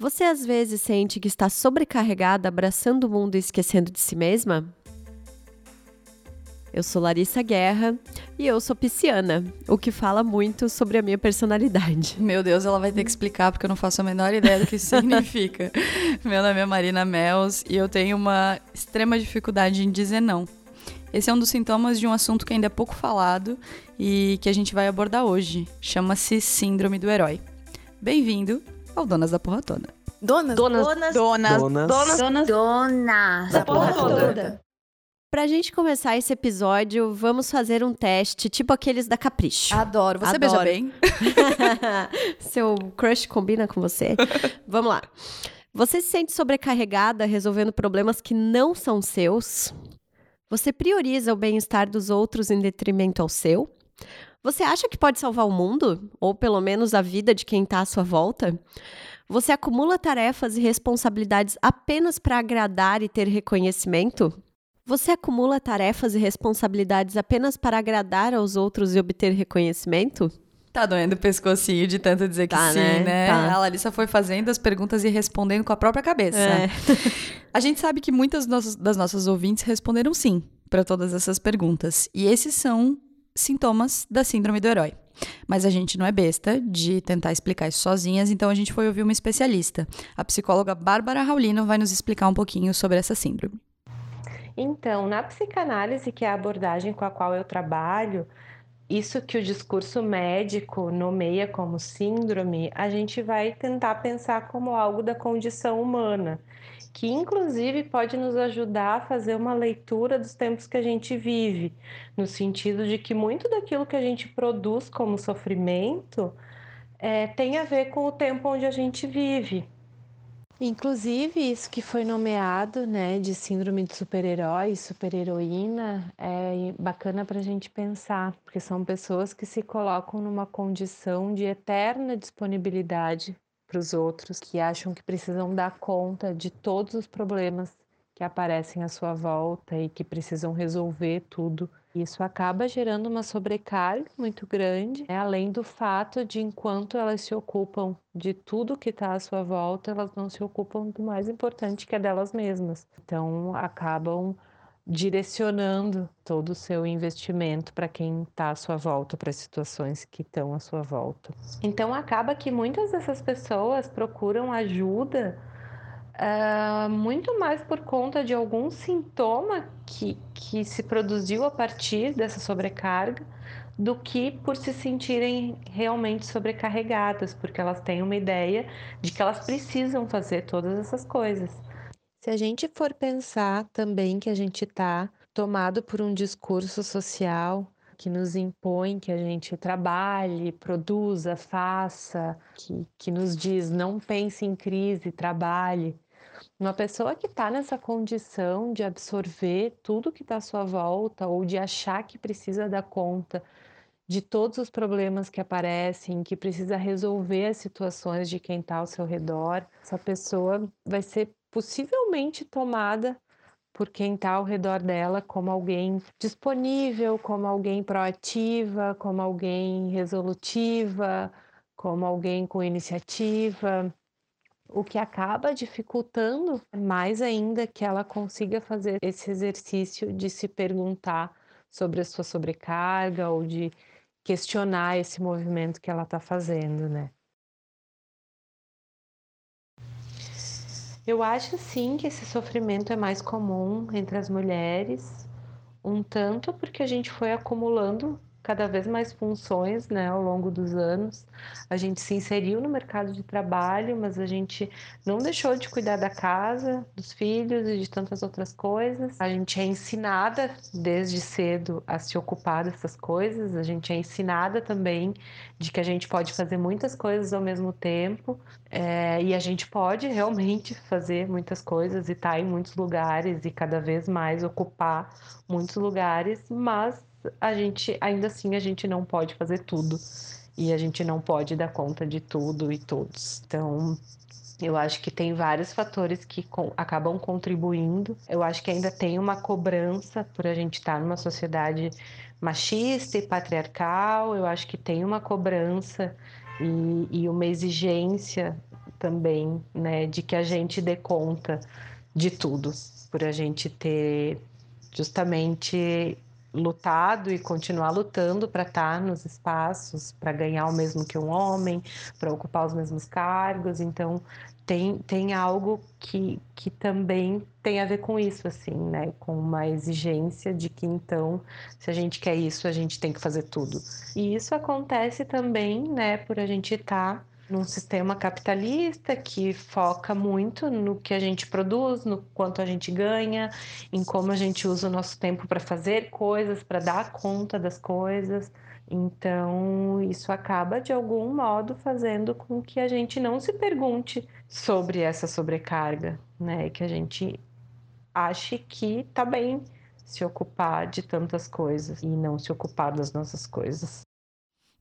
Você às vezes sente que está sobrecarregada, abraçando o mundo e esquecendo de si mesma? Eu sou Larissa Guerra e eu sou pisciana, o que fala muito sobre a minha personalidade. Meu Deus, ela vai ter que explicar porque eu não faço a menor ideia do que isso significa. Meu nome é Marina Mels e eu tenho uma extrema dificuldade em dizer não. Esse é um dos sintomas de um assunto que ainda é pouco falado e que a gente vai abordar hoje. Chama-se Síndrome do Herói. Bem-vindo ao Donas da Porra Toda. Donas? Donas. Donas. Donas. Donas. Donas. Donas. Da porra toda. Pra gente começar esse episódio, vamos fazer um teste, tipo aqueles da Capricho. Adoro. Você Adoro. beija bem? Seu crush combina com você? Vamos lá. Você se sente sobrecarregada resolvendo problemas que não são seus? Você prioriza o bem-estar dos outros em detrimento ao seu? Você acha que pode salvar o mundo? Ou pelo menos a vida de quem está à sua volta? Você acumula tarefas e responsabilidades apenas para agradar e ter reconhecimento? Você acumula tarefas e responsabilidades apenas para agradar aos outros e obter reconhecimento? Tá doendo o pescocinho de tanto dizer que Tá, sim, né? né? Tá. A Larissa foi fazendo as perguntas e respondendo com a própria cabeça. É. A gente sabe que muitas das nossas- das nossas ouvintes responderam sim para todas essas perguntas. E esses são sintomas da síndrome do herói. Mas a gente não é besta de tentar explicar isso sozinhas, então a gente foi ouvir uma especialista. A psicóloga Bárbara Raulino vai nos explicar um pouquinho sobre essa síndrome. Então, na psicanálise, que é a abordagem com a qual eu trabalho, isso que o discurso médico nomeia como síndrome, a gente vai tentar pensar como algo da condição humana, que inclusive pode nos ajudar a fazer uma leitura dos tempos que a gente vive, no sentido de que muito daquilo que a gente produz como sofrimento eh, tem a ver com o tempo onde a gente vive. Inclusive, isso que foi nomeado, né, de síndrome de super-herói, super-heroína, é bacana para a gente pensar, porque são pessoas que se colocam numa condição de eterna disponibilidade para os outros, que acham que precisam dar conta de todos os problemas que aparecem à sua volta e que precisam resolver tudo. Isso acaba gerando uma sobrecarga muito grande, né? além do fato de, enquanto elas se ocupam de tudo que está à sua volta, elas não se ocupam do mais importante que é delas mesmas. Então, acabam direcionando todo o seu investimento para quem está à sua volta, para as situações que estão à sua volta. Então, acaba que muitas dessas pessoas procuram ajuda ah, muito mais por conta de algum sintoma que, que se produziu a partir dessa sobrecarga do que por se sentirem realmente sobrecarregadas, porque elas têm uma ideia de que elas precisam fazer todas essas coisas. Se a gente for pensar também que a gente está tomado por um discurso social que nos impõe que a gente trabalhe, produza, faça, que, que nos diz não pense em crise, trabalhe. Uma pessoa que está nessa condição de absorver tudo que está à sua volta ou de achar que precisa dar conta de todos os problemas que aparecem, que precisa resolver as situações de quem está ao seu redor, essa pessoa vai ser possivelmente tomada por quem está ao redor dela como alguém disponível, como alguém proativa, como alguém resolutiva, como alguém com iniciativa o que acaba dificultando mais ainda que ela consiga fazer esse exercício de se perguntar sobre a sua sobrecarga ou de questionar esse movimento que ela está fazendo, né? Eu acho sim que esse sofrimento é mais comum entre as mulheres, um tanto porque a gente foi acumulando cada vez mais funções, né, ao longo dos anos. A gente se inseriu no mercado de trabalho, mas a gente não deixou de cuidar da casa, dos filhos e de tantas outras coisas. A gente é ensinada desde cedo a se ocupar dessas coisas. A gente é ensinada também de que a gente pode fazer muitas coisas ao mesmo tempo. É, e a gente pode realmente fazer muitas coisas e estar tá em muitos lugares e cada vez mais ocupar muitos lugares, mas a gente ainda assim a gente não pode fazer tudo e a gente não pode dar conta de tudo e todos. Então, eu acho que tem vários fatores que com, acabam contribuindo. Eu acho que ainda tem uma cobrança por a gente estar numa sociedade machista e patriarcal. Eu acho que tem uma cobrança e, e uma exigência também, né, de que a gente dê conta de tudo, por a gente ter justamente lutado e continuar lutando para estar nos espaços, para ganhar o mesmo que um homem, para ocupar os mesmos cargos. Então, tem, tem algo que, que também tem a ver com isso, assim, né? Com uma exigência de que, então, se a gente quer isso, a gente tem que fazer tudo. E isso acontece também, né, por a gente estar. Tá num sistema capitalista que foca muito no que a gente produz, no quanto a gente ganha, em como a gente usa o nosso tempo para fazer coisas, para dar conta das coisas. Então, isso acaba de algum modo fazendo com que a gente não se pergunte sobre essa sobrecarga, né? Que a gente ache que tá bem se ocupar de tantas coisas e não se ocupar das nossas coisas.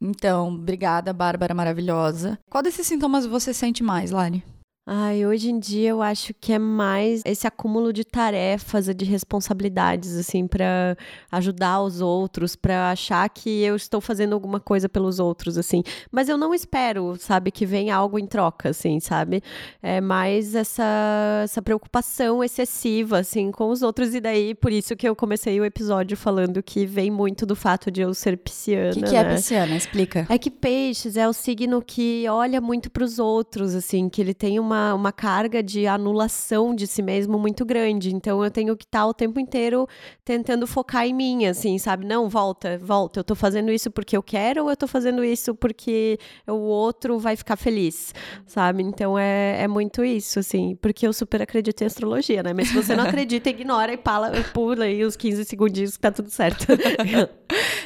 Então, obrigada, Bárbara maravilhosa. Qual desses sintomas você sente mais, Lari? Ai, hoje em dia eu acho que é mais esse acúmulo de tarefas, de responsabilidades, assim, para ajudar os outros, para achar que eu estou fazendo alguma coisa pelos outros, assim. Mas eu não espero, sabe, que venha algo em troca, assim, sabe? É mais essa, essa preocupação excessiva, assim, com os outros. E daí, por isso que eu comecei o episódio falando que vem muito do fato de eu ser pisciana. O que, que é né? é pisciana? Explica. É que peixes é o signo que olha muito para os outros, assim, que ele tem uma uma, uma carga de anulação de si mesmo muito grande. Então eu tenho que estar o tempo inteiro tentando focar em mim, assim, sabe? Não, volta, volta. Eu tô fazendo isso porque eu quero ou eu tô fazendo isso porque o outro vai ficar feliz, sabe? Então é, é muito isso, assim, porque eu super acredito em astrologia, né? Mas se você não acredita, ignora e pala, pula aí os 15 segundinhos que tá tudo certo.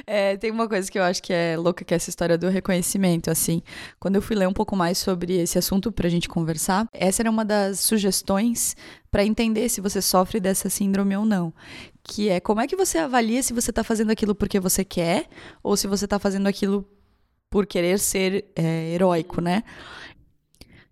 é, tem uma coisa que eu acho que é louca, que é essa história do reconhecimento, assim. Quando eu fui ler um pouco mais sobre esse assunto pra gente conversar, essa era uma das sugestões para entender se você sofre dessa síndrome ou não. Que é como é que você avalia se você está fazendo aquilo porque você quer ou se você está fazendo aquilo por querer ser é, heróico, né?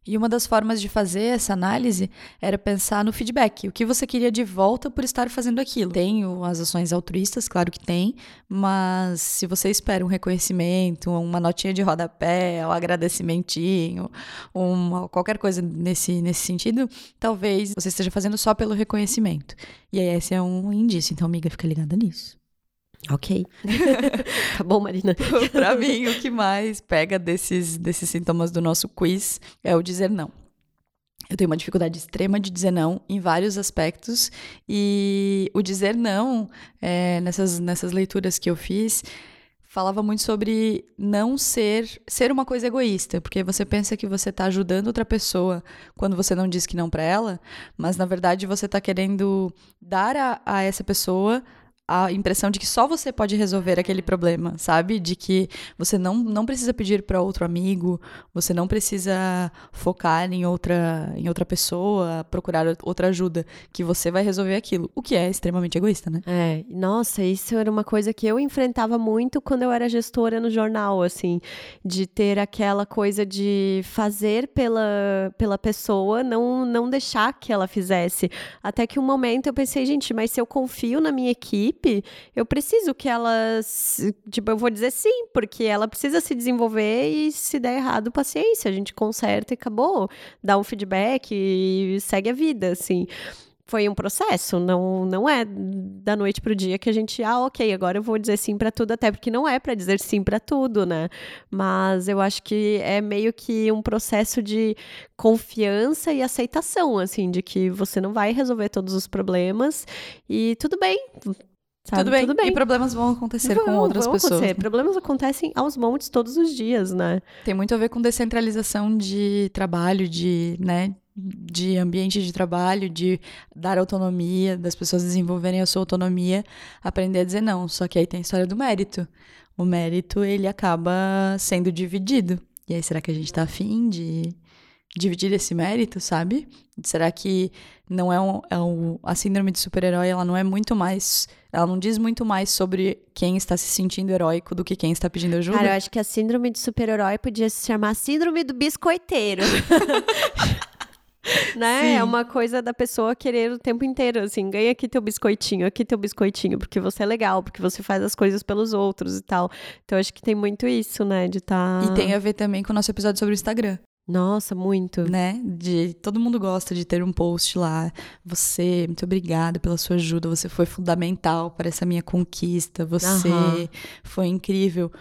E uma das formas de fazer essa análise era pensar no feedback. O que você queria de volta por estar fazendo aquilo? Tem as ações altruístas, claro que tem, mas se você espera um reconhecimento, uma notinha de rodapé, um agradecimentinho, uma, qualquer coisa nesse, nesse sentido, talvez você esteja fazendo só pelo reconhecimento. E aí esse é um indício. Então, amiga, fica ligada nisso. Ok. tá bom, Marina. pra mim, o que mais pega desses, desses sintomas do nosso quiz é o dizer não. Eu tenho uma dificuldade extrema de dizer não em vários aspectos. E o dizer não, é, nessas, nessas leituras que eu fiz, falava muito sobre não ser ser uma coisa egoísta, porque você pensa que você está ajudando outra pessoa quando você não diz que não para ela, mas na verdade você está querendo dar a, a essa pessoa a impressão de que só você pode resolver aquele problema, sabe? De que você não, não precisa pedir para outro amigo, você não precisa focar em outra, em outra pessoa, procurar outra ajuda, que você vai resolver aquilo, o que é extremamente egoísta, né? É, nossa, isso era uma coisa que eu enfrentava muito quando eu era gestora no jornal, assim, de ter aquela coisa de fazer pela, pela pessoa, não, não deixar que ela fizesse. Até que um momento eu pensei, gente, mas se eu confio na minha equipe, equipe, eu preciso que ela, tipo, eu vou dizer sim, porque ela precisa se desenvolver e se der errado, paciência, a gente conserta e acabou, dá um feedback e segue a vida, assim foi um processo, não, não é da noite pro dia que a gente, ah, ok, agora eu vou dizer sim para tudo, até porque não é para dizer sim para tudo, né? Mas eu acho que é meio que um processo de confiança e aceitação, assim, de que você não vai resolver todos os problemas e tudo bem, Sabe? Tudo bem. Tudo bem. E problemas vão acontecer vão, com outras vão pessoas. Acontecer. Problemas acontecem aos montes todos os dias, né? Tem muito a ver com descentralização de trabalho, de, né, de ambiente de trabalho, de dar autonomia, das pessoas desenvolverem a sua autonomia, aprender a dizer não. Só que aí tem a história do mérito. O mérito, ele acaba sendo dividido. E aí, será que a gente tá afim de dividir esse mérito, sabe? Será que não é, um, é um, a síndrome de super-herói, ela não é muito mais, ela não diz muito mais sobre quem está se sentindo heróico do que quem está pedindo ajuda? Cara, eu acho que a síndrome de super-herói podia se chamar síndrome do biscoiteiro. né? Sim. É uma coisa da pessoa querer o tempo inteiro, assim, ganha aqui teu biscoitinho, aqui teu biscoitinho, porque você é legal, porque você faz as coisas pelos outros e tal. Então acho que tem muito isso, né, de estar tá... E tem a ver também com o nosso episódio sobre o Instagram Nossa, muito. Né? De todo mundo gosta de ter um post lá. Você, muito obrigada pela sua ajuda. Você foi fundamental para essa minha conquista. Você uhum. foi incrível.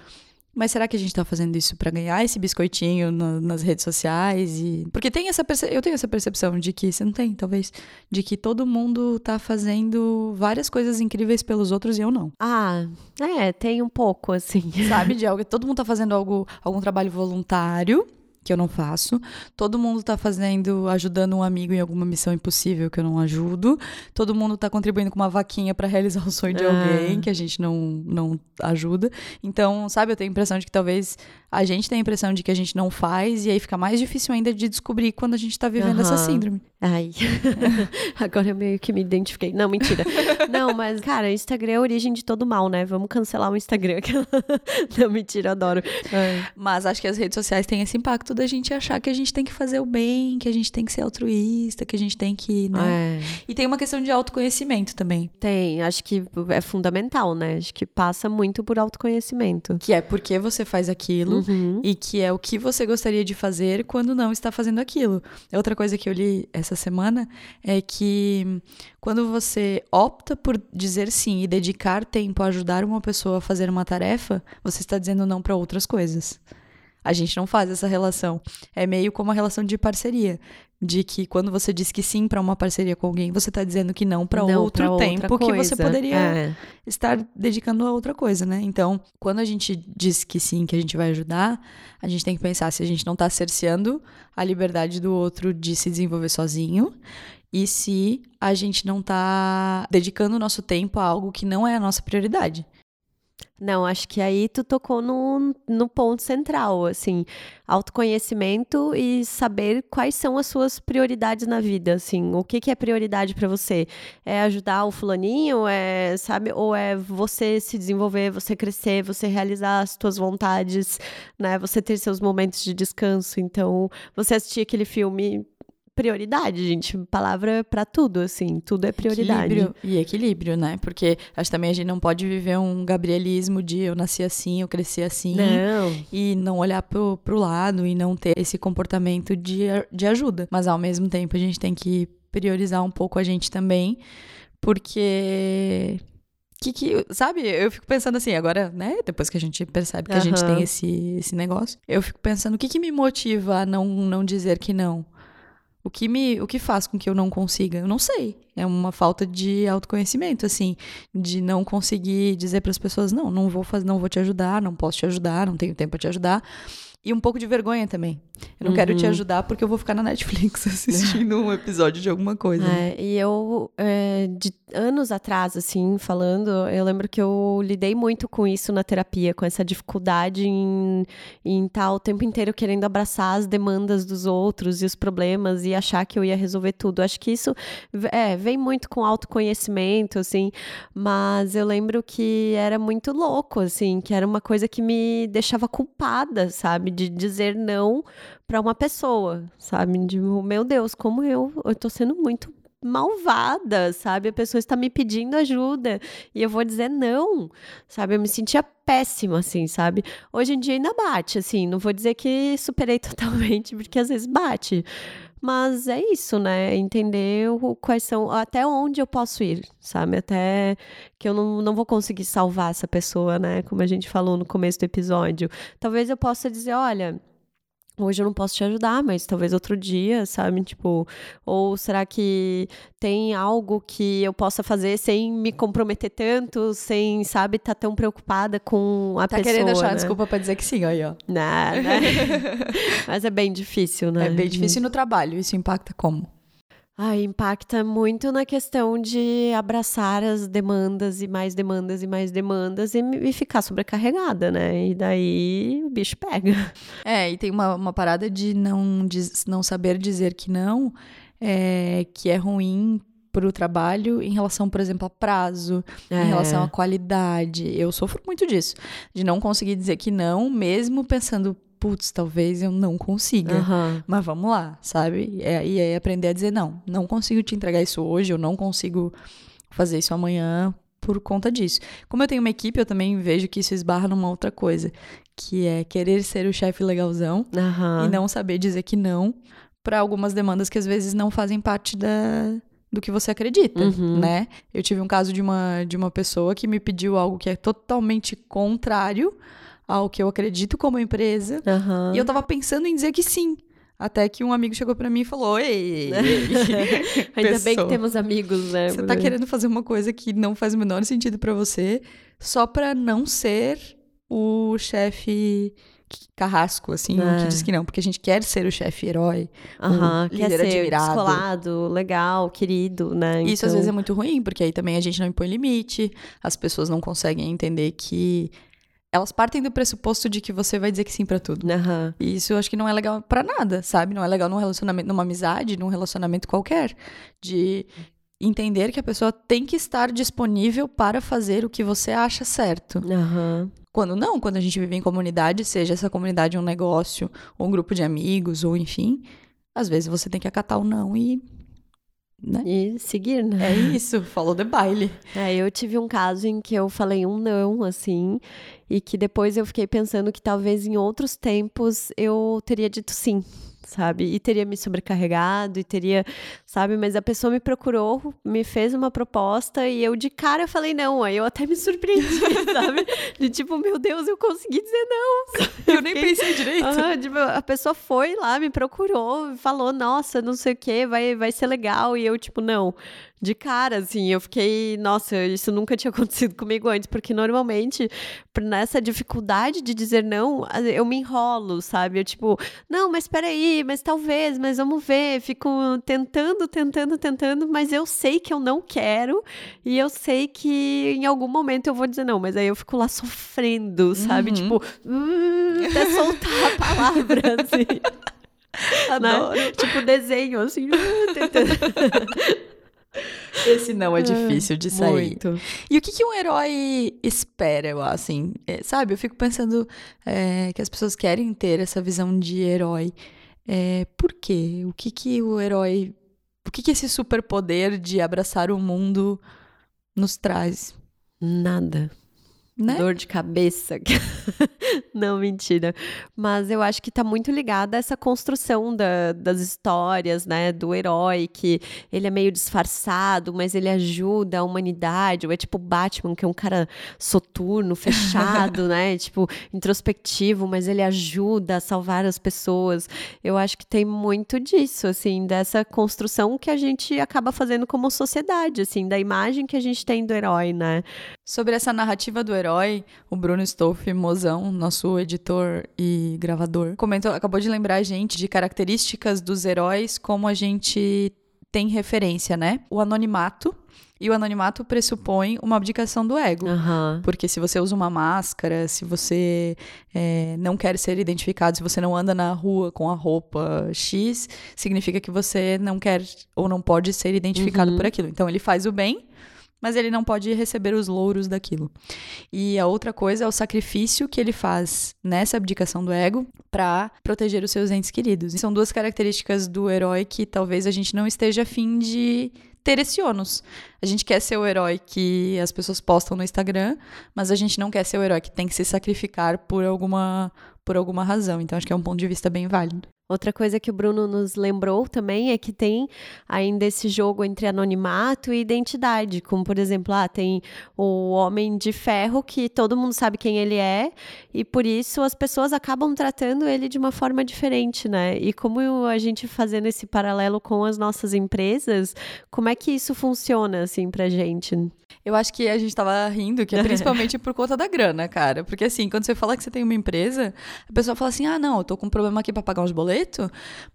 Mas será que a gente tá fazendo isso para ganhar esse biscoitinho nas redes sociais? E... Porque tem essa perce... eu tenho essa percepção de que, você não tem, talvez, de que todo mundo tá fazendo várias coisas incríveis pelos outros e eu não. Ah, é, tem um pouco, assim. Sabe, de algo. Todo mundo tá fazendo algo, algum trabalho voluntário que eu não faço. Todo mundo tá fazendo, ajudando um amigo em alguma missão impossível que eu não ajudo. Todo mundo tá contribuindo com uma vaquinha para realizar o sonho de ah. alguém que a gente não, não ajuda. Então, sabe, eu tenho a impressão de que talvez a gente tenha a impressão de que a gente não faz e aí fica mais difícil ainda de descobrir quando a gente tá vivendo uhum. essa síndrome. Ai, agora eu meio que me identifiquei. Não, mentira. Não, mas, cara, Instagram é a origem de todo mal, né? Vamos cancelar o Instagram. Não, mentira, adoro. É. Mas acho que as redes sociais têm esse impacto da gente achar que a gente tem que fazer o bem, que a gente tem que ser altruísta, que a gente tem que, né? É. E tem uma questão de autoconhecimento também. Tem, acho que é fundamental, né? Acho que passa muito por autoconhecimento. Que é porque você faz aquilo uhum. e que é o que você gostaria de fazer quando não está fazendo aquilo. Outra coisa que eu li essa semana é que quando você opta por dizer sim e dedicar tempo a ajudar uma pessoa a fazer uma tarefa, você está dizendo não para outras coisas. A gente não faz essa relação. É meio como uma relação de parceria. De que quando você diz que sim para uma parceria com alguém, você está dizendo que não para outro pra tempo que você poderia é. estar dedicando a outra coisa, né? Então, quando a gente diz que sim, que a gente vai ajudar, a gente tem que pensar se a gente não está cerceando a liberdade do outro de se desenvolver sozinho e se a gente não está dedicando o nosso tempo a algo que não é a nossa prioridade. Não, acho que aí tu tocou no, no ponto central, assim, autoconhecimento e saber quais são as suas prioridades na vida, assim, o que, que é prioridade para você? É ajudar o fulaninho, é, sabe, ou é você se desenvolver, você crescer, você realizar as suas vontades, né, você ter seus momentos de descanso, então, você assistir aquele filme prioridade, gente. Palavra para tudo, assim. Tudo é prioridade. Equilíbrio. E equilíbrio, né? Porque acho que também a gente não pode viver um gabrielismo de eu nasci assim, eu cresci assim. Não. E não olhar pro, pro lado e não ter esse comportamento de, de ajuda. Mas ao mesmo tempo a gente tem que priorizar um pouco a gente também. Porque que, que, sabe, eu fico pensando assim, agora, né, depois que a gente percebe que uhum. a gente tem esse, esse negócio, eu fico pensando, o que que me motiva a não, não dizer que não? O que me, o que faz com que eu não consiga? Eu não sei. É uma falta de autoconhecimento, assim, de não conseguir dizer para as pessoas não, não vou fazer, não vou te ajudar, não posso te ajudar, não tenho tempo para te ajudar. E um pouco de vergonha também. Eu não uhum. quero te uhum. ajudar porque eu vou ficar na Netflix assistindo um episódio de alguma coisa. É, e eu, é, de anos atrás, assim, falando, eu lembro que eu lidei muito com isso na terapia, com essa dificuldade em estar tá o tempo inteiro querendo abraçar as demandas dos outros e os problemas e achar que eu ia resolver tudo. Acho que isso é, vem muito com autoconhecimento, assim, mas eu lembro que era muito louco, assim, que era uma coisa que me deixava culpada, sabe? De dizer não para uma pessoa, sabe? De, meu Deus, como eu, eu tô sendo muito malvada, sabe? A pessoa está me pedindo ajuda e eu vou dizer não, sabe? Eu me sentia péssima, assim, sabe? Hoje em dia ainda bate, assim, não vou dizer que superei totalmente, porque às vezes bate. Mas é isso, né? Entender o, quais são, até onde eu posso ir, sabe? Até que eu não, não vou conseguir salvar essa pessoa, né? Como a gente falou no começo do episódio. Talvez eu possa dizer, olha, hoje eu não posso te ajudar, mas talvez outro dia, sabe? Tipo, ou será que tem algo que eu possa fazer sem me comprometer tanto, sem, sabe, estar tá tão preocupada com a tá pessoa. Tá querendo achar né? desculpa pra dizer que sim, aí, ó. Nada. mas é bem difícil, né? É bem difícil no trabalho. Isso impacta como? Ah, impacta muito na questão de abraçar as demandas e mais demandas e mais demandas e, e ficar sobrecarregada, né? E daí o bicho pega. É, e tem uma, uma parada de não, não saber dizer que não, é, que é ruim para o trabalho em relação, por exemplo, a prazo, é. em relação à qualidade. Eu sofro muito disso, de não conseguir dizer que não, mesmo pensando, putz, talvez eu não consiga. Uhum. Mas vamos lá, sabe? É, e aí aprender a dizer, não, não consigo te entregar isso hoje, eu não consigo fazer isso amanhã por conta disso. Como eu tenho uma equipe, eu também vejo que isso esbarra numa outra coisa, que é querer ser o chefe legalzão Aham. e não saber dizer que não para algumas demandas que às vezes não fazem parte da do que você acredita, Uhum. né? Eu tive um caso de uma de uma pessoa que me pediu algo que é totalmente contrário ao que eu acredito como empresa Aham. e eu tava pensando em dizer que sim. Até que um amigo chegou pra mim e falou: Ei, Ainda bem que temos amigos, né? Você tá querendo fazer uma coisa que não faz o menor sentido pra você só pra não ser o chefe carrasco, assim, É. que diz que não. Porque a gente quer ser o chefe herói. Aham, o quer líder ser admirado. descolado, legal, querido, né? Isso às Então- vezes é muito ruim, porque aí também a gente não impõe limite, as pessoas não conseguem entender que. Elas partem do pressuposto de que você vai dizer que sim pra tudo. Aham. E isso eu acho que não é legal pra nada, sabe? Não é legal num relacionamento, numa amizade, num relacionamento qualquer. De entender que a pessoa tem que estar disponível para fazer o que você acha certo. Aham. Quando não, quando a gente vive em comunidade, seja essa comunidade um negócio, ou um grupo de amigos, ou enfim, às vezes você tem que acatar o não e. Né? E seguir, né? É isso, follow the baile. É, eu tive um caso em que eu falei um não, assim, e que depois eu fiquei pensando que talvez em outros tempos eu teria dito sim, sabe? E teria me sobrecarregado e teria, sabe? Mas a pessoa me procurou, me fez uma proposta e eu de cara falei não. Aí eu até me surpreendi, sabe? De tipo, meu Deus, eu consegui dizer não. Eu nem pensei direito. Aham, tipo, a pessoa foi lá, me procurou, falou, nossa, não sei o que, vai, vai ser legal. E eu, tipo, não. De cara, assim, eu fiquei, nossa, isso nunca tinha acontecido comigo antes, porque normalmente, por- nessa dificuldade de dizer não, eu me enrolo, sabe? Eu, tipo, não, mas peraí, mas talvez, mas vamos ver. Fico tentando, tentando, tentando, mas eu sei que eu não quero e eu sei que em algum momento eu vou dizer não, mas aí eu fico lá sofrendo, sabe? Uhum. Tipo, "Hum", até soltar a palavra, assim. Adoro. né? Tipo, desenho, assim, tentando. Esse não é difícil de sair. Muito. E o que, que um herói espera, eu assim? É, sabe, eu fico pensando é, que as pessoas querem ter essa visão de herói. É, por quê? O que, que o herói. O que, que esse superpoder de abraçar o mundo nos traz? Nada. Né? Dor de cabeça. Não, mentira. Mas eu acho que tá muito ligada a essa construção da- das histórias, né? Do herói, que ele é meio disfarçado, mas ele ajuda a humanidade. Ou é tipo Batman, que é um cara soturno, fechado, né? Tipo, introspectivo, mas ele ajuda a salvar as pessoas. Eu acho que tem muito disso, assim, dessa construção que a gente acaba fazendo como sociedade, assim, da imagem que a gente tem do herói, né? Sobre essa narrativa do herói, o Bruno Stoff, mozão, nosso editor e gravador, comentou, acabou de lembrar a gente de características dos heróis como a gente tem referência, né? O anonimato. E o anonimato pressupõe uma abdicação do ego. Aham. Porque se você usa uma máscara, se você é, não quer ser identificado, se você não anda na rua com a roupa X, significa que você não quer ou não pode ser identificado Uhum. por aquilo. Então ele faz o bem, mas ele não pode receber os louros daquilo. E a outra coisa é o sacrifício que ele faz nessa abdicação do ego para proteger os seus entes queridos. E são duas características do herói que talvez a gente não esteja afim de ter esse ônus. A gente quer ser o herói que as pessoas postam no Instagram, mas a gente não quer ser o herói que tem que se sacrificar por alguma por alguma razão. Então acho que é um ponto de vista bem válido. Outra coisa que o Bruno nos lembrou também é que tem ainda esse jogo entre anonimato e identidade, como por exemplo, ah, tem o Homem de Ferro que todo mundo sabe quem ele é e por isso as pessoas acabam tratando ele de uma forma diferente, né? E como a gente fazendo esse paralelo com as nossas empresas, como é que isso funciona assim pra gente? Eu acho que a gente tava rindo, que é principalmente por conta da grana, cara. Porque assim, quando você fala que você tem uma empresa, a pessoa fala assim: ah, não, eu tô com um problema aqui pra pagar uns boletos,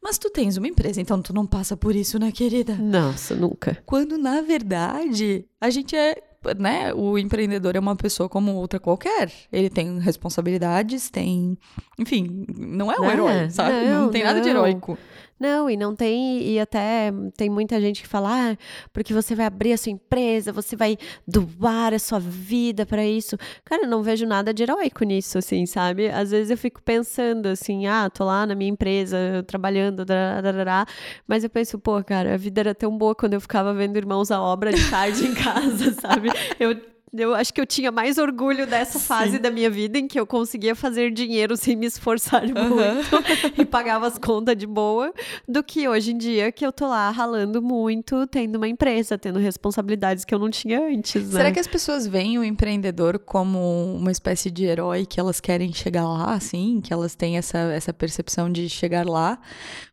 mas tu tens uma empresa, então tu não passa por isso, né, querida? Nossa, nunca. Quando na verdade a gente é. Né? O empreendedor é uma pessoa como outra qualquer. Ele tem responsabilidades, tem. Enfim, não é um Não, herói, sabe? Não, não, tem nada de não. heróico. Não, e não tem, e até tem muita gente que fala, ah, porque você vai abrir a sua empresa, você vai doar a sua vida para isso. Cara, eu não vejo nada de heróico nisso, assim, sabe? Às vezes eu fico pensando assim, ah, tô lá na minha empresa, trabalhando, darará, mas eu penso, pô, cara, a vida era tão boa quando eu ficava vendo Irmãos à Obra de tarde em casa, sabe? Eu Eu acho que eu tinha mais orgulho dessa fase da minha vida em que eu conseguia fazer dinheiro sem me esforçar muito e pagava as contas de boa, do que hoje em dia que eu tô lá ralando muito, tendo uma empresa, tendo responsabilidades que eu não tinha antes. Né? Será que as pessoas veem o empreendedor como uma espécie de herói que elas querem chegar lá, assim, que elas têm essa, essa percepção de chegar lá?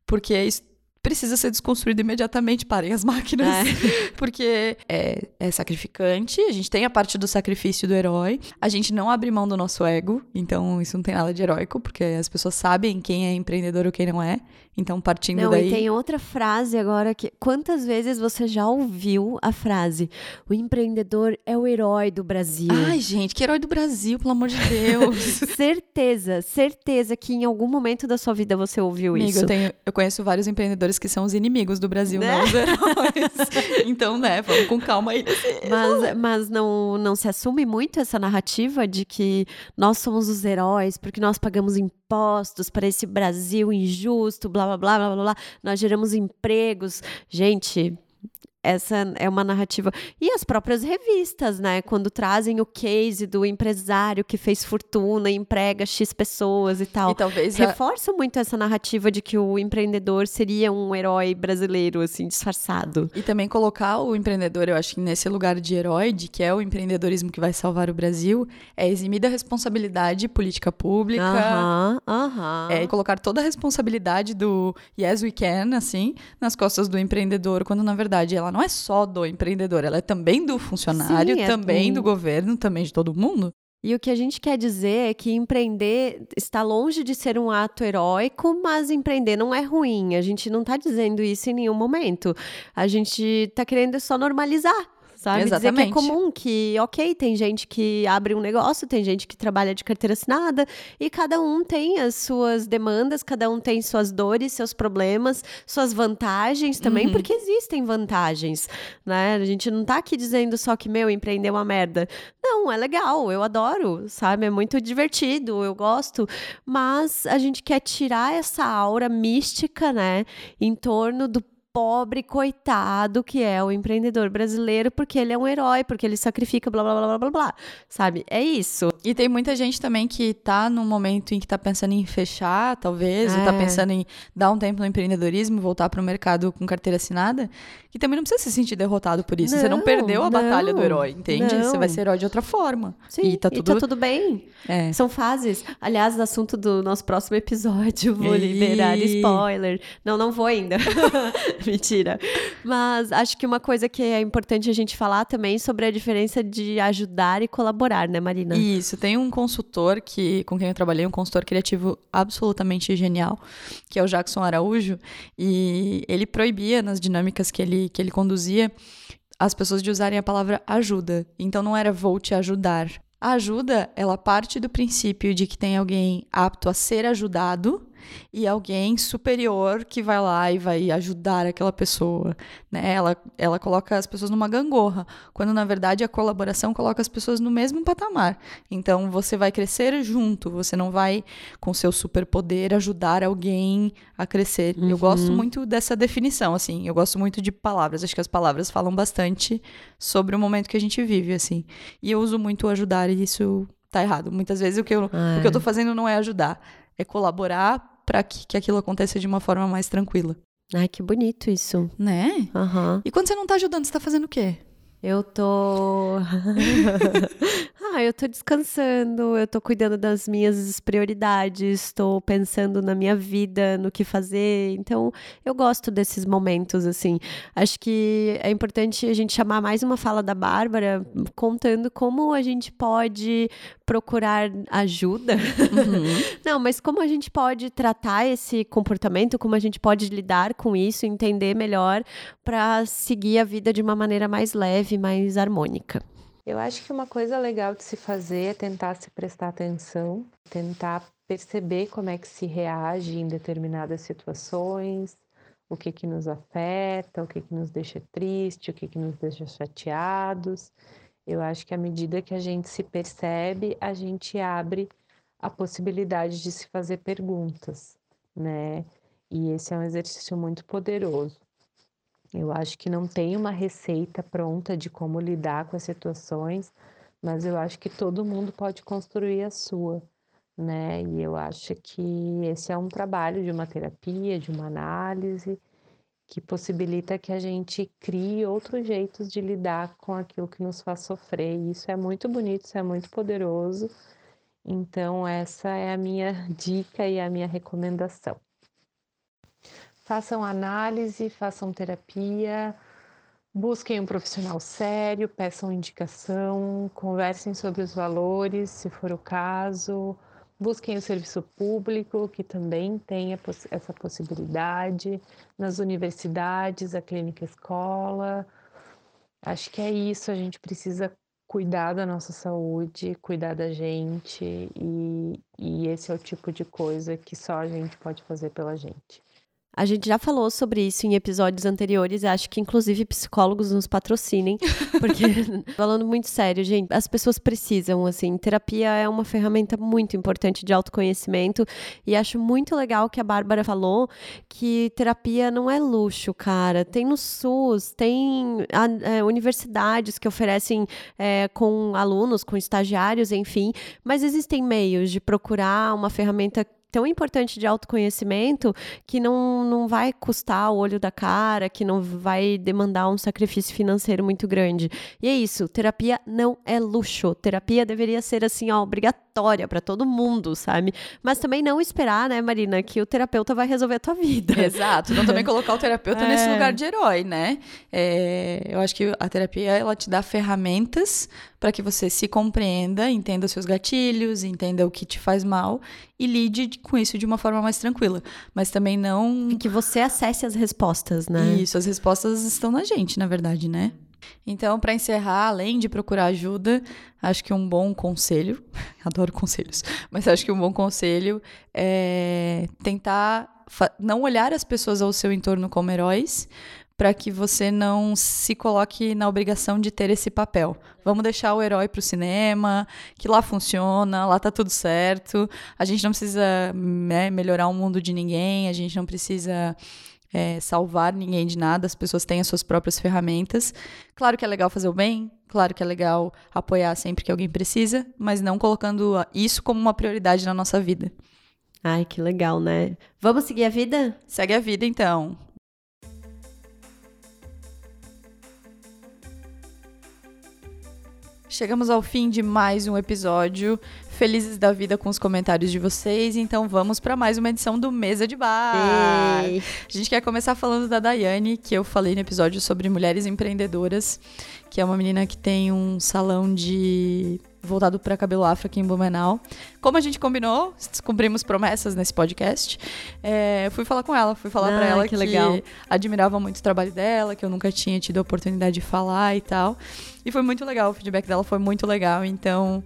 Porque isso precisa ser desconstruído imediatamente, parem as máquinas, é. porque é, é, sacrificante, a gente tem a parte do sacrifício do herói, a gente não abre mão do nosso ego, então isso não tem nada de heróico, porque as pessoas sabem quem é empreendedor ou quem não é, então partindo não, daí... E tem outra frase agora que, quantas vezes você já ouviu a frase, o empreendedor é o herói do Brasil? Ai, gente, que herói do Brasil, pelo amor de Deus! certeza, certeza que em algum momento da sua vida você ouviu Amigo, isso. Eu, tenho, eu conheço vários empreendedores que são os inimigos do Brasil, né? não os heróis. então, né, vamos com calma aí. Mas, mas não, não se assume muito essa narrativa de que nós somos os heróis porque nós pagamos impostos para esse Brasil injusto, blá, blá, blá, blá, blá. Nós geramos empregos. Gente, essa é uma narrativa. E as próprias revistas, né? Quando trazem o case do empresário que fez fortuna, emprega X pessoas e tal. E talvez. Reforçam a... muito essa narrativa de que o empreendedor seria um herói brasileiro, assim, disfarçado. E também colocar o empreendedor, eu acho que nesse lugar de herói, de que é o empreendedorismo que vai salvar o Brasil, é eximir da responsabilidade política pública. Aham, uh aham. -huh, uh -huh. É colocar toda a responsabilidade do yes we can, assim, nas costas do empreendedor, quando na verdade ela não é só do empreendedor, ela é também do funcionário, Sim, é também do... do governo, também de todo mundo. E o que a gente quer dizer é que empreender está longe de ser um ato heróico, mas empreender não é ruim. A gente não está dizendo isso em nenhum momento. A gente está querendo só normalizar sabe? Exatamente. Dizer que é comum, que, ok, tem gente que abre um negócio, tem gente que trabalha de carteira assinada, e cada um tem as suas demandas, cada um tem suas dores, seus problemas, suas vantagens também, uhum. porque existem vantagens, né? A gente não tá aqui dizendo só que, meu, empreender é uma merda. Não, é legal, eu adoro, sabe? É muito divertido, eu gosto, mas a gente quer tirar essa aura mística, né, em torno do pobre coitado que é o empreendedor brasileiro, porque ele é um herói, porque ele sacrifica, blá blá blá blá blá blá. Sabe? É isso. E tem muita gente também que tá num momento em que tá pensando em fechar, talvez, é. ou tá pensando em dar um tempo no empreendedorismo, voltar para o mercado com carteira assinada, que também não precisa se sentir derrotado por isso. Não, Você não perdeu a não, batalha do herói, entende? Não. Você vai ser herói de outra forma. Sim, e tá tudo, e tá tudo bem. É. São fases. Aliás, assunto do nosso próximo episódio, vou e... liberar spoiler. Não, não vou ainda. Mentira. Mas acho que uma coisa que é importante a gente falar também sobre a diferença de ajudar e colaborar, né, Marina? Isso. Tem um consultor que, com quem eu trabalhei, um consultor criativo absolutamente genial, que é o Jackson Araújo, e ele proibia nas dinâmicas que ele, que ele conduzia as pessoas de usarem a palavra ajuda. Então não era vou te ajudar. A ajuda, ela parte do princípio de que tem alguém apto a ser ajudado e alguém superior que vai lá e vai ajudar aquela pessoa, né? Ela, ela coloca as pessoas numa gangorra, quando na verdade a colaboração coloca as pessoas no mesmo patamar. Então você vai crescer junto, você não vai com seu superpoder ajudar alguém a crescer. Uhum. Eu gosto muito dessa definição, assim. Eu gosto muito de palavras. Acho que as palavras falam bastante sobre o momento que a gente vive, assim. E eu uso muito ajudar e isso tá errado. Muitas vezes o que eu, é. o que eu tô é. fazendo não é ajudar, é colaborar para que, que aquilo aconteça de uma forma mais tranquila. Ai, que bonito isso. Né? Uhum. E quando você não tá ajudando, você tá fazendo o quê? Eu tô. ah, eu tô descansando, eu tô cuidando das minhas prioridades, estou pensando na minha vida, no que fazer. Então, eu gosto desses momentos, assim. Acho que é importante a gente chamar mais uma fala da Bárbara, contando como a gente pode procurar ajuda. Uhum. Não, mas como a gente pode tratar esse comportamento, como a gente pode lidar com isso, entender melhor para seguir a vida de uma maneira mais leve, mais harmônica. Eu acho que uma coisa legal de se fazer é tentar se prestar atenção, tentar perceber como é que se reage em determinadas situações, o que que nos afeta, o que que nos deixa triste, o que que nos deixa chateados eu acho que à medida que a gente se percebe, a gente abre a possibilidade de se fazer perguntas, né? E esse é um exercício muito poderoso. Eu acho que não tem uma receita pronta de como lidar com as situações, mas eu acho que todo mundo pode construir a sua, né? E eu acho que esse é um trabalho de uma terapia, de uma análise que possibilita que a gente crie outros jeitos de lidar com aquilo que nos faz sofrer. E isso é muito bonito, isso é muito poderoso. Então, essa é a minha dica e a minha recomendação. Façam análise, façam terapia, busquem um profissional sério, peçam indicação, conversem sobre os valores, se for o caso Busquem o serviço público, que também tem essa possibilidade, nas universidades, a clínica escola. Acho que é isso, a gente precisa cuidar da nossa saúde, cuidar da gente, e, e esse é o tipo de coisa que só a gente pode fazer pela gente. A gente já falou sobre isso em episódios anteriores, acho que inclusive psicólogos nos patrocinem, porque falando muito sério, gente, as pessoas precisam, assim, terapia é uma ferramenta muito importante de autoconhecimento e acho muito legal que a Bárbara falou que terapia não é luxo, cara. Tem no SUS, tem é, universidades que oferecem é, com alunos, com estagiários, enfim, mas existem meios de procurar uma ferramenta tão importante de autoconhecimento que não, não vai custar o olho da cara, que não vai demandar um sacrifício financeiro muito grande. E é isso, terapia não é luxo. Terapia deveria ser assim, ó, para todo mundo, sabe? Mas também não esperar, né, Marina, que o terapeuta vai resolver a tua vida. Exato, não também colocar o terapeuta é. nesse lugar de herói, né? É, eu acho que a terapia ela te dá ferramentas para que você se compreenda, entenda os seus gatilhos, entenda o que te faz mal e lide com isso de uma forma mais tranquila. Mas também não. E que você acesse as respostas, né? Isso, as respostas estão na gente, na verdade, né? Então, para encerrar, além de procurar ajuda, acho que um bom conselho, adoro conselhos, mas acho que um bom conselho é tentar não olhar as pessoas ao seu entorno como heróis, para que você não se coloque na obrigação de ter esse papel. Vamos deixar o herói para o cinema, que lá funciona, lá tá tudo certo. A gente não precisa né, melhorar o mundo de ninguém, a gente não precisa é, salvar ninguém de nada, as pessoas têm as suas próprias ferramentas. Claro que é legal fazer o bem, claro que é legal apoiar sempre que alguém precisa, mas não colocando isso como uma prioridade na nossa vida. Ai, que legal, né? Vamos seguir a vida? Segue a vida então. Chegamos ao fim de mais um episódio. Felizes da vida com os comentários de vocês. Então vamos para mais uma edição do Mesa de Bar. Ei. A gente quer começar falando da Daiane, que eu falei no episódio sobre mulheres empreendedoras, que é uma menina que tem um salão de voltado para cabelo afro aqui em Blumenau. Como a gente combinou, descobrimos promessas nesse podcast. É, fui falar com ela, fui falar ah, para ela que, que legal. admirava muito o trabalho dela, que eu nunca tinha tido a oportunidade de falar e tal. E foi muito legal, o feedback dela foi muito legal, então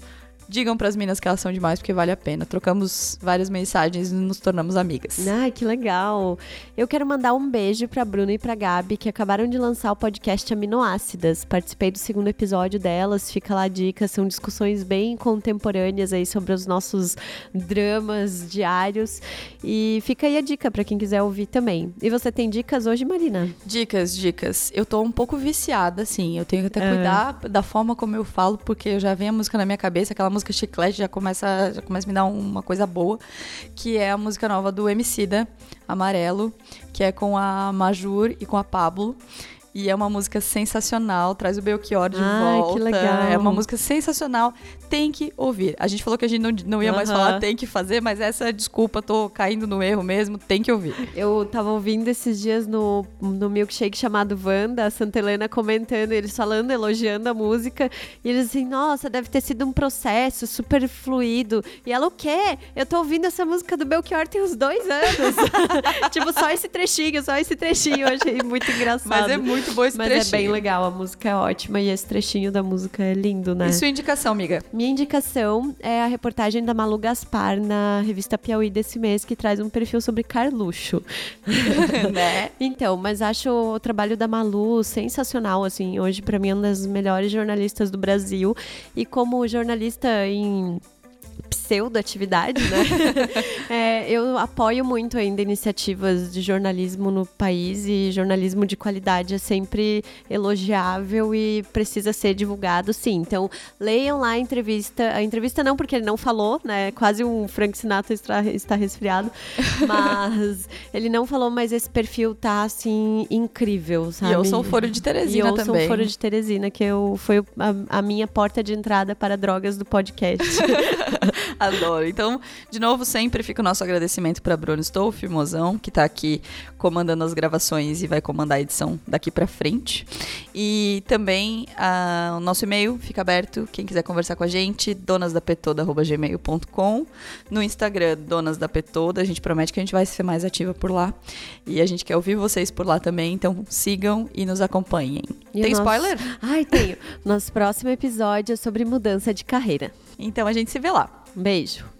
digam para as meninas que elas são demais, porque vale a pena. Trocamos várias mensagens e nos tornamos amigas. Ai, que legal. Eu quero mandar um beijo para Bruna e para Gabi, que acabaram de lançar o podcast Aminoácidas. Participei do segundo episódio delas, fica lá a dica, são discussões bem contemporâneas aí sobre os nossos dramas diários. E fica aí a dica para quem quiser ouvir também. E você tem dicas hoje, Marina? Dicas, dicas. Eu tô um pouco viciada, assim. Eu tenho que até cuidar da forma como eu falo, porque eu já venho a música na minha cabeça, aquela música chiclete já começa, já começa a me dar uma coisa boa, que é a música nova do Emicida, Amarelo, que é com a Majur e com a Pablo. E é uma música sensacional, traz o Belchior de Ai, volta. Que legal. É uma música sensacional, tem que ouvir. A gente falou que a gente não, não ia mais falar tem que fazer, mas essa desculpa, tô caindo no erro mesmo, tem que ouvir. Eu tava ouvindo esses dias no, no milkshake chamado Wanda, a Santa Helena comentando, eles falando, elogiando a música, e eles assim, nossa, deve ter sido um processo super fluido. E ela, o quê? Eu tô ouvindo essa música do Belchior tem uns dois anos. tipo, só esse trechinho, só esse trechinho, eu achei muito engraçado. Mas é muito muito bom esse Mas trechinho. Mas é bem legal, a música é ótima e esse trechinho da música é lindo, né? E sua indicação, amiga? Minha indicação é a reportagem da Malu Gaspar na revista Piauí desse mês, que traz um perfil sobre Carluxo. né? Então, mas acho o trabalho da Malu sensacional, assim. Hoje, para mim, é uma das melhores jornalistas do Brasil. E como jornalista em pseudo-atividade, né? é, eu apoio muito ainda iniciativas de jornalismo no país e jornalismo de qualidade é sempre elogiável e precisa ser divulgado, sim. Então, leiam lá a entrevista. A entrevista não, porque ele não falou, né? Quase um Frank Sinatra está, está resfriado. Mas ele não falou, mas esse perfil tá, assim, incrível, sabe? E eu sou o Foro de Teresina e eu também. sou o Foro de Teresina, que eu, foi a, a minha porta de entrada para drogas do podcast. Adoro. Então, de novo, sempre fica o nosso agradecimento para Bruno Stolf, mozão, que está aqui comandando as gravações e vai comandar a edição daqui para frente. E também a, o nosso e-mail fica aberto, quem quiser conversar com a gente, donasdapetoda.gmail.com. No Instagram, Donas da Petoda, a gente promete que a gente vai ser mais ativa por lá. E a gente quer ouvir vocês por lá também, então sigam e nos acompanhem. E Tem nosso- spoiler? Ai, tenho. Nosso próximo episódio é sobre mudança de carreira. Então a gente se vê lá. Um beijo.